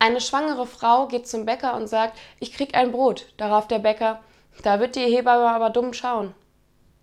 Eine schwangere Frau geht zum Bäcker und sagt, ich krieg ein Brot. Darauf der Bäcker, da wird die Hebamme aber dumm schauen.